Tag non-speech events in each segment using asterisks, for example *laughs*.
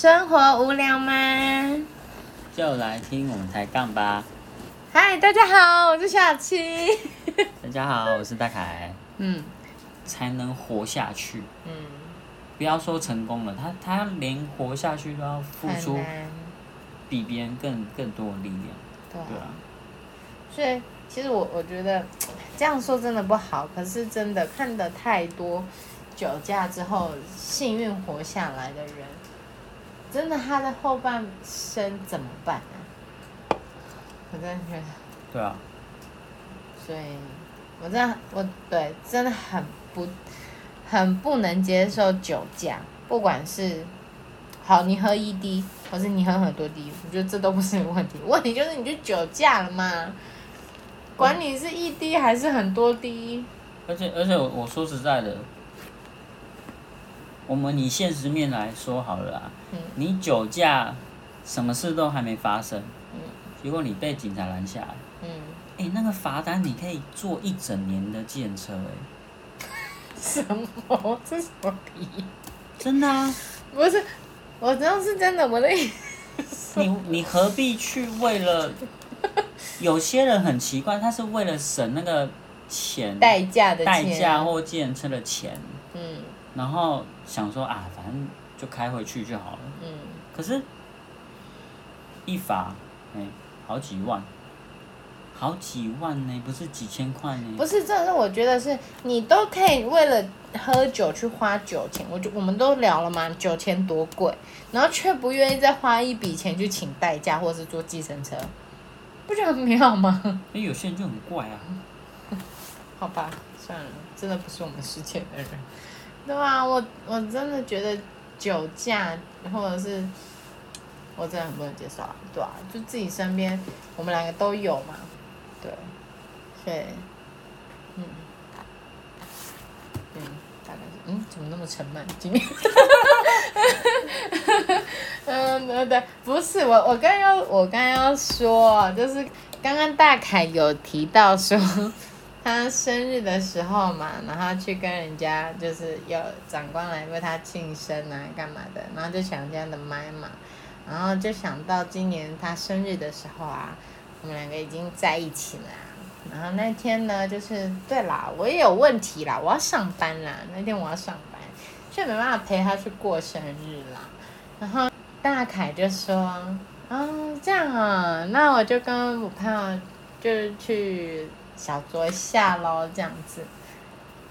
生活无聊吗？就来听我们抬杠吧。嗨，大家好，我是小七。*laughs* 大家好，我是大凯。嗯才能活下去，嗯，不要说成功了，他他连活下去都要付出，比别人更更多的力量，对啊。对啊。所以其实我我觉得这样说真的不好，可是真的看的太多酒驾之后幸运活下来的人，真的他的后半生怎么办啊？我真的觉得。对啊，所以，我真的我对真的很不很不能接受酒驾，不管是好你喝一滴，或是你喝很多滴，我觉得这都不是问题，问题就是你就酒驾了嘛，管你是一滴还是很多滴，而且而且我我说实在的，我们以现实面来说好了啊，嗯。你酒驾，什么事都还没发生，嗯。结果你被警察拦下来，嗯，哎、那个罚单你可以坐一整年的计程车、哎，*laughs* 什么？这什么逼？真的啊，不是，我知道是真的，我的意思。你你何必去为了？有些人很奇怪，他是为了省那个钱代驾的代驾或计程车的钱，嗯。然后想说啊，反正就开回去就好了。嗯，可是，一罚，哎、好几万，好几万呢，不是几千块呢。不是，这是我觉得是你都可以为了喝酒去花酒钱，我就我们都聊了嘛，酒钱多贵，然后却不愿意再花一笔钱去请代驾或是坐计程车，不觉得很妙吗？*laughs* 哎、有些人就很怪啊。*laughs* 好吧，算了，真的不是我们世界的人，对啊？我我真的觉得酒驾或者是我真的很不能接受啊，对啊，就自己身边我们两个都有嘛，对，所以，嗯，嗯，大概是，嗯，怎么那么沉闷？今天，嗯，对对，不是我，我刚刚，我刚刚要说，就是刚刚大凯有提到说。他生日的时候嘛，然后去跟人家就是有长官来为他庆生啊，干嘛的，然后就抢人家的麦嘛，然后就想到今年他生日的时候啊，我们两个已经在一起了、然后那天呢，就是对啦，我也有问题啦，我要上班啦，那天我要上班，却没办法陪他去过生日啦。然后大凯就说：“哦，这样啊，那我就跟我朋友就是去。”小酌一下喽，这样子，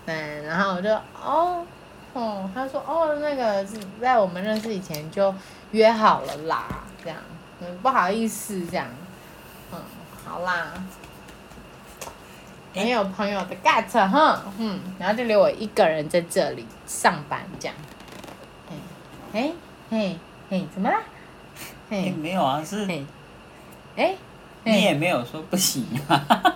嗯，然后我就哦，哦，他说哦，那个是在我们认识以前就约好了啦，这样，嗯，不好意思，这样，嗯，好啦，没有朋友的 get 哈，嗯，然后就留我一个人在这里上班，這樣，嘿，嘿，嘿，怎么啦？哎、嘿，没有啊，是嘿，哎，你也没有说不行啊。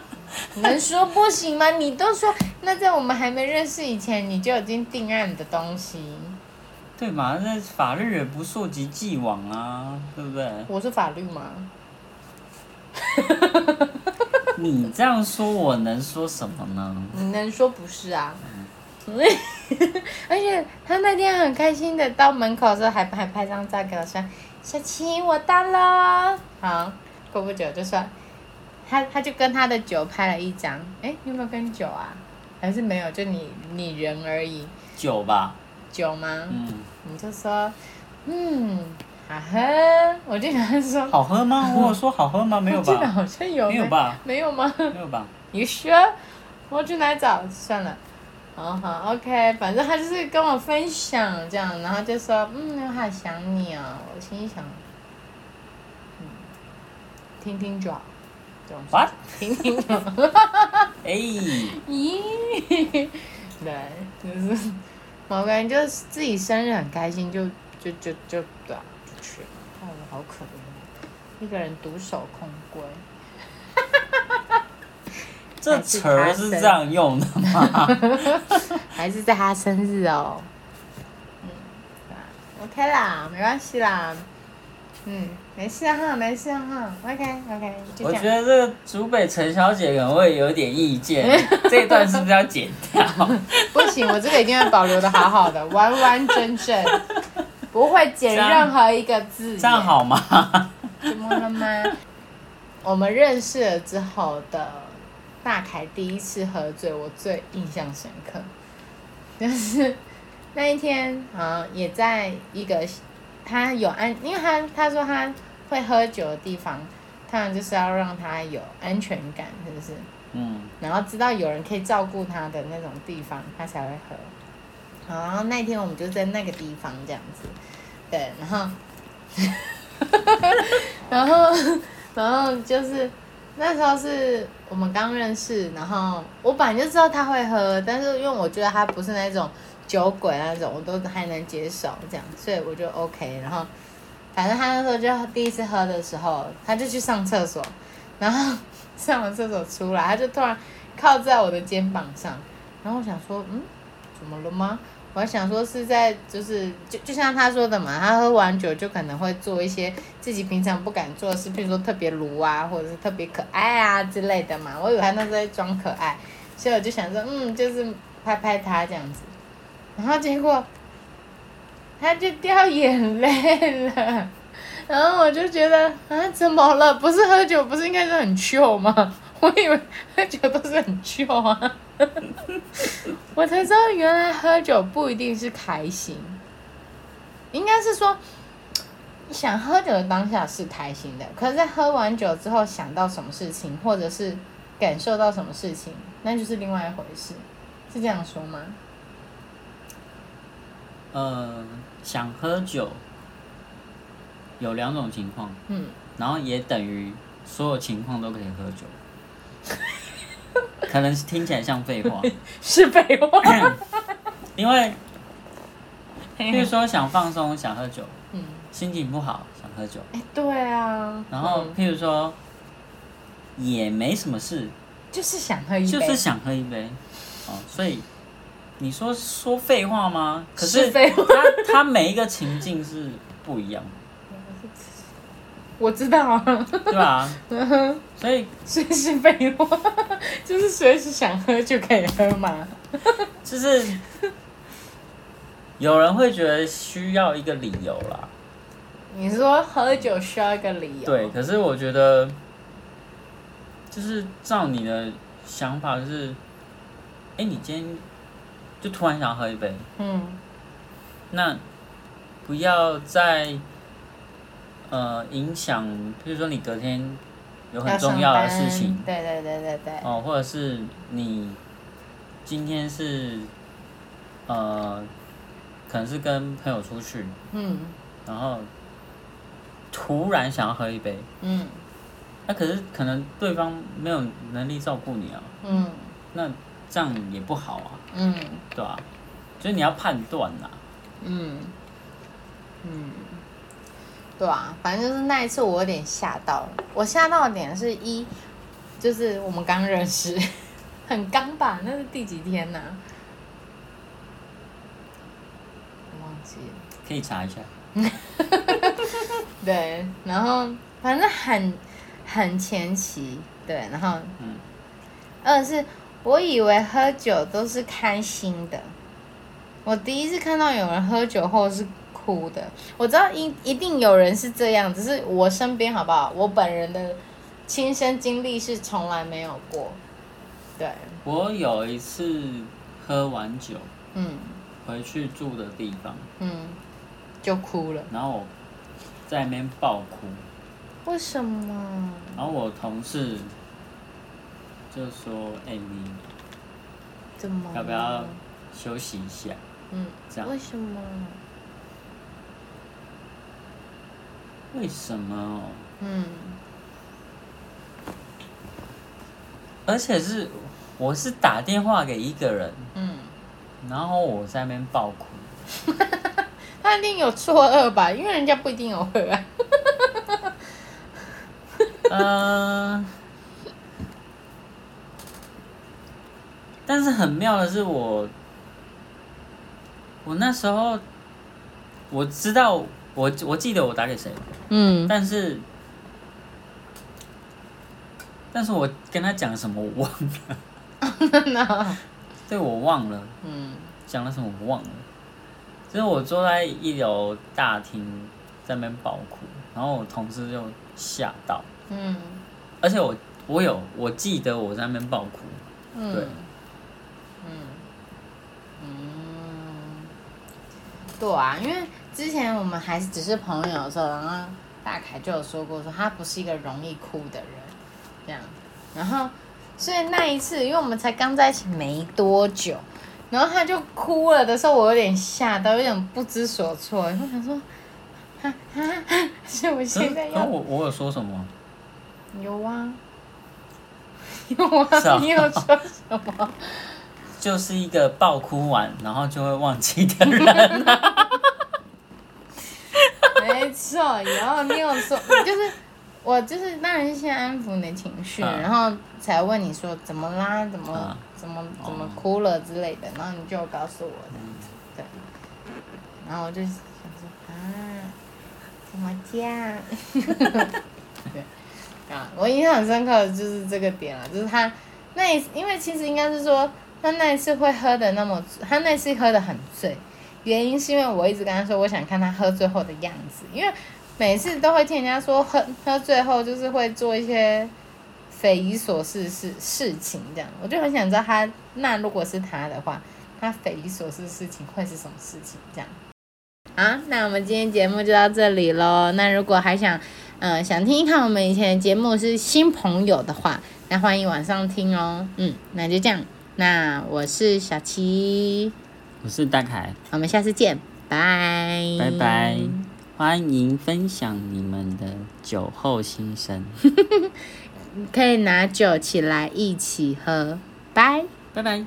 能说不行吗？你都说，那在我们还没认识以前，你就已经定案的东西。对嘛？那法律也不溯及既往啊，对不对？我是法律吗？你这样说，我能说什么呢？你能说不是啊？而且他那天很开心的到门口的时候还还拍张照给我说：“小琪，我到了。”好，过不久就说他他就跟他的酒拍了一张。哎，你有没有跟酒啊？还是没有？就你你人而已。酒吧，酒吗？嗯，你就说，嗯，好喝。我就想说，好喝吗？我有说好喝吗？没有我记得吧？好像有，没有吧？没有吗？没有吧？你说，我去哪里找？算了。好好，OK，反正他就是跟我分享这样，然后就说，嗯，我好想你哦。我心里想，嗯，听听就好，这种事 What？听听。*laughs* 哎、咦，对，就是某个人就是自己生日很开心，就就就就对啊，就去了。哦，好可怜，一个人独守空闺。*laughs* 这词儿是这样用的吗？*laughs* 还是在他生日哦。嗯，对啊，OK 啦，没关系啦。嗯，没事哈，没事哈，OK OK，就我。觉得这个竹北陈小姐可能会有点意见，*laughs* 这一段是不是要剪掉？不行，我这个一定要保留的好好的，完完整整。*laughs* 不会剪任何一个字。这样？好吗？怎么了吗？我们认识了之后的大凯第一次喝醉，我最印象深刻，就是那一天啊，也在一个他有安，因为他他说他会喝酒的地方，当然就是要让他有安全感，是不是？嗯，然后知道有人可以照顾他的那种地方，他才会喝。然后那天我们就在那个地方这样子，对，然后，*laughs* 然后，然后就是那时候是我们刚认识，然后我本来就知道他会喝，但是因为我觉得他不是那种酒鬼那种，我都还能接受这样，所以我就 OK。然后反正他那时候就第一次喝的时候，他就去上厕所，然后 *laughs* 上完厕所出来，他就突然靠在我的肩膀上，然后我想说，嗯，怎么了吗？我还想说是在就是就就像他说的嘛，他喝完酒就可能会做一些自己平常不敢做的事，比如说特别鲁啊，或者是特别可爱啊之类的嘛。我以为他那时候在装可爱，所以我就想说，嗯，就是拍拍他这样子，然后结果他就掉眼泪了。然后我就觉得啊，怎么了？不是喝酒，不是应该是很 chill 吗？*laughs* 我以为喝酒都是很 chill 啊。*laughs* 我才知道原来喝酒不一定是开心，应该是说想喝酒的当下是开心的，可是在喝完酒之后想到什么事情，或者是感受到什么事情，那就是另外一回事，是这样说吗？呃，想喝酒有两种情况，嗯，然后也等于所有情况都可以喝酒。*laughs* 可能是听起来像废话，*laughs* 是废话。*coughs* 因为比如说想放松想喝酒，嗯，心情不好想喝酒，哎，对啊，然后嗯譬如说也没什么事，就是想喝一杯，就是想喝一杯，哦，所以你说说废话吗？可是是废话它它每一个情境是不一样的，我知道啊，对吧？*laughs* 所以所以是废话，*laughs* 就是随时想喝就可以喝嘛。*laughs* 就是有人会觉得需要一个理由啦，你说喝酒需要一个理由，对，，可是我觉得就是照你的想法，就是，哎、你今天就突然想要喝一杯，嗯。那不要再呃影响，比如说你隔天有很重要的事情，对对对对对，哦，或者是你今天是呃，可能是跟朋友出去，嗯。然后突然想要喝一杯，嗯。那可是可能对方没有能力照顾你啊，嗯。那这样也不好啊，嗯。对吧、所以你要判断呐，嗯。嗯，对啊，反正就是那一次我有点吓到了，我吓到的点是一，就是我们刚认识，*laughs* 很刚吧？那是第几天呐、我忘记了。可以查一下。*laughs* 对，然后反正很很前期，对，然后嗯，二是我以为喝酒都是开心的，我第一次看到有人喝酒后是哭的，我知道一一定有人是这样，只是我身边好不好？我本人的亲身经历是从来没有过，对，我有一次喝完酒嗯。回去住的地方，嗯，就哭了，然后我在那边爆哭，为什么？然后我同事就说：“哎、你怎么？要不要？休息一下嗯，这样为什么？？”为什么哦？嗯而且是我是打电话给一个人，嗯。然后我在那边爆哭。*laughs* 他一定有错愕吧？因为人家不一定有喝啊。嗯，但是很妙的是我，我那时候我知道我我记得我打给谁，嗯。但是但是我跟他讲什么我忘了，*laughs* 那对我忘了嗯讲了什么我忘了，就是我坐在一楼大厅在那边爆哭，然后我同事就吓到，嗯。而且我我有我记得我在那边爆哭，嗯，对嗯。嗯，对啊，因为之前我们还是只是朋友的时候，然后大凯就有说过，说他不是一个容易哭的人，这样，然后所以那一次，因为我们才刚在一起没多久，然后他就哭了的时候，我有点吓到，有点不知所措，我想说，哈哈哈，是我现在嗯，*laughs* 要那我我有说什么？有啊，*laughs* 有啊，啊。你有说什么？*laughs* 就是一个爆哭完然后就会忘记的人、啊。*laughs* 没错，然后你有说，就是我就是当然是先安抚你的情绪，嗯然后才问你说怎么啦，怎么、嗯怎么怎么哦哭了之类的，然后你就告诉我这样子，对，然后我就想说啊，怎么这样？*laughs* 对。啊，我印象很深刻的就是这个点了，就是他那因为其实应该是说他那一次会喝的那么，他那次喝的很醉，原因是因为我一直跟他说，我想看他喝醉后的样子，因为每次都会听人家说喝喝醉后就是会做一些匪夷所思事事情，这样我就很想知道他那如果是他的话，他匪夷所思事情会是什么事情？这样。好，那我们今天节目就到这里喽。那如果还想，嗯、想听一看我们以前的节目是新朋友的话，那欢迎晚上听哦。嗯，那就这样。那我是小七，我是大凯，我们下次见，拜。拜拜，欢迎分享你们的酒后心声，*laughs* 可以拿酒起来一起喝，拜。拜拜。